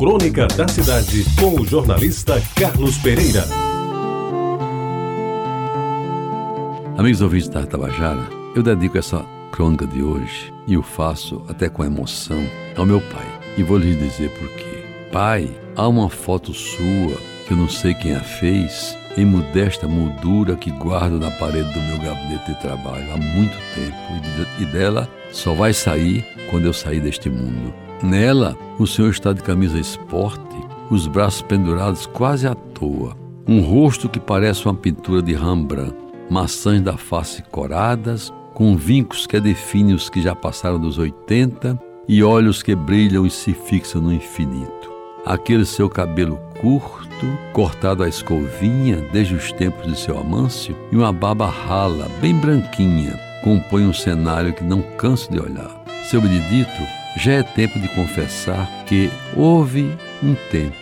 Crônica da Cidade, com o jornalista Carlos Pereira. Amigos ouvintes da Tabajara, eu dedico essa crônica de hoje e o faço até com emoção ao meu pai. E vou lhes dizer por quê. Pai, há uma foto sua que eu não sei quem a fez, em modesta moldura que guardo na parede do meu gabinete de trabalho há muito tempo e dela só vai sair quando eu sair deste mundo. Nela, o senhor está de camisa esporte, os braços pendurados quase à toa, um rosto que parece uma pintura de Rembrandt, maçãs da face coradas, com vincos que definem os que já passaram dos 80 e olhos que brilham e se fixam no infinito. Aquele seu cabelo curto, cortado à escovinha desde os tempos de seu Amâncio, e uma barba rala, bem branquinha, compõe um cenário que não canso de olhar. Seu Benedito, já é tempo de confessar que houve um tempo,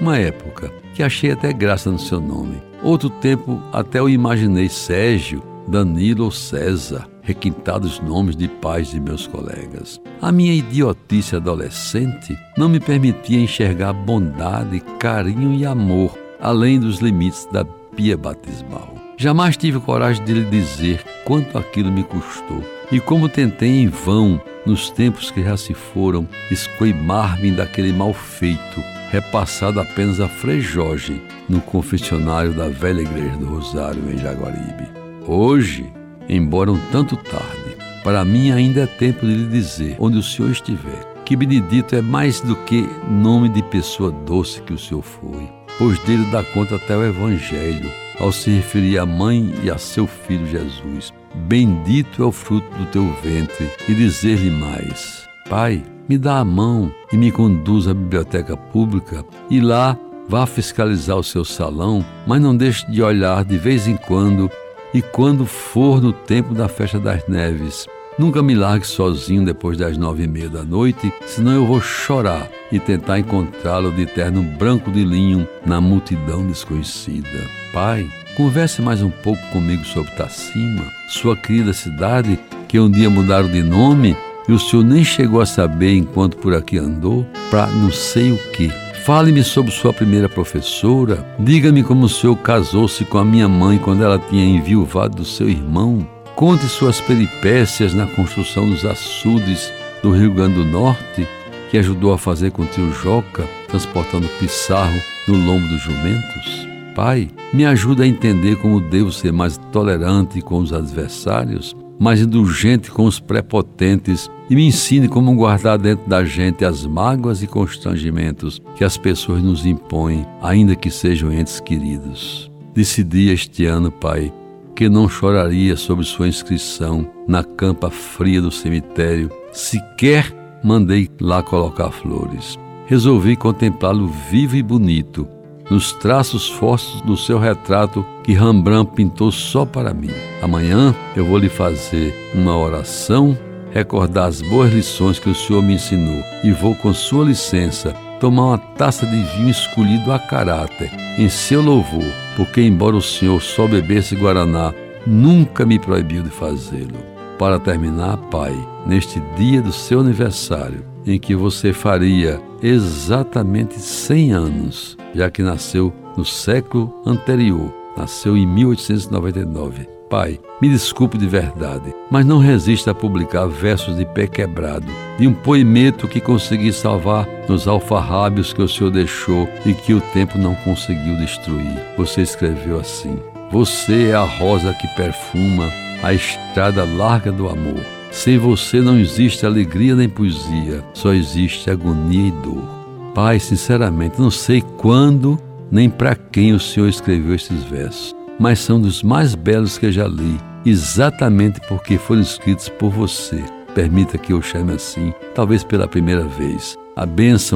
uma época, que achei até graça no seu nome. Outro tempo até eu imaginei Sérgio, Danilo ou César, requintados nomes de pais de meus colegas. A minha idiotice adolescente não me permitia enxergar bondade, carinho e amor além dos limites da pia batismal. Jamais tive coragem de lhe dizer quanto aquilo me custou e como tentei em vão, nos tempos que já se foram, escoimar-me daquele mal feito, repassado apenas a frejogem no confessionário da velha igreja do Rosário em Jaguaribe. Hoje, embora um tanto tarde, para mim ainda é tempo de lhe dizer, onde o Senhor estiver, que Benedito é mais do que nome de pessoa doce que o Senhor foi, pois dele dá conta até o Evangelho, ao se referir à mãe e a seu filho Jesus. Bendito é o fruto do teu ventre, e dizer-lhe mais: Pai, me dá a mão e me conduz à biblioteca pública, e lá vá fiscalizar o seu salão, mas não deixe de olhar de vez em quando e quando for no tempo da festa das neves. Nunca me largue sozinho depois das nove e meia da noite, senão eu vou chorar e tentar encontrá-lo de terno branco de linho na multidão desconhecida. Pai, converse mais um pouco comigo sobre Tacima, sua querida cidade que um dia mudaram de nome e o senhor nem chegou a saber enquanto por aqui andou, para não sei o que. Fale-me sobre sua primeira professora. Diga-me como o senhor casou-se com a minha mãe quando ela tinha enviuvado do seu irmão. Conte suas peripécias na construção dos açudes do Rio Grande do Norte, que ajudou a fazer com o tio Joca, transportando pissarro no lombo dos jumentos. Pai, me ajuda a entender como devo ser mais tolerante com os adversários, mais indulgente com os prepotentes e me ensine como guardar dentro da gente as mágoas e constrangimentos que as pessoas nos impõem, ainda que sejam entes queridos. Decidi este ano, Pai, que não choraria sobre sua inscrição na campa fria do cemitério, sequer mandei lá colocar flores. Resolvi contemplá-lo vivo e bonito, nos traços fortes do seu retrato que Rembrandt pintou só para mim. Amanhã eu vou lhe fazer uma oração, recordar as boas lições que o Senhor me ensinou e vou, com sua licença, tomar uma taça de vinho escolhido a caráter, em seu louvor, porque, embora o Senhor só bebesse Guaraná, nunca me proibiu de fazê-lo. Para terminar, Pai, neste dia do seu aniversário, em que você faria exatamente 100 anos, já que nasceu no século anterior, nasceu em 1899. Pai, me desculpe de verdade, mas não resista a publicar versos de pé quebrado, de um poemeto que consegui salvar nos alfarrábios que o Senhor deixou e que o tempo não conseguiu destruir. Você escreveu assim: Você é a rosa que perfuma a estrada larga do amor. Sem você não existe alegria nem poesia, só existe agonia e dor. Pai, sinceramente, não sei quando nem para quem o Senhor escreveu esses versos, mas são dos mais belos que já li, exatamente porque foram escritos por você. Permita que eu chame assim, talvez pela primeira vez. A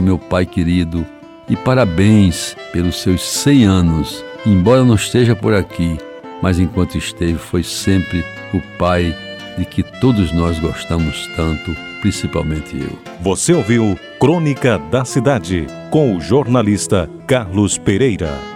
meu Pai querido, e parabéns pelos seus 100 anos. Embora não esteja por aqui, mas enquanto esteve, foi sempre o Pai de que todos nós gostamos tanto, principalmente eu. Você ouviu Crônica da Cidade com o jornalista Carlos Pereira.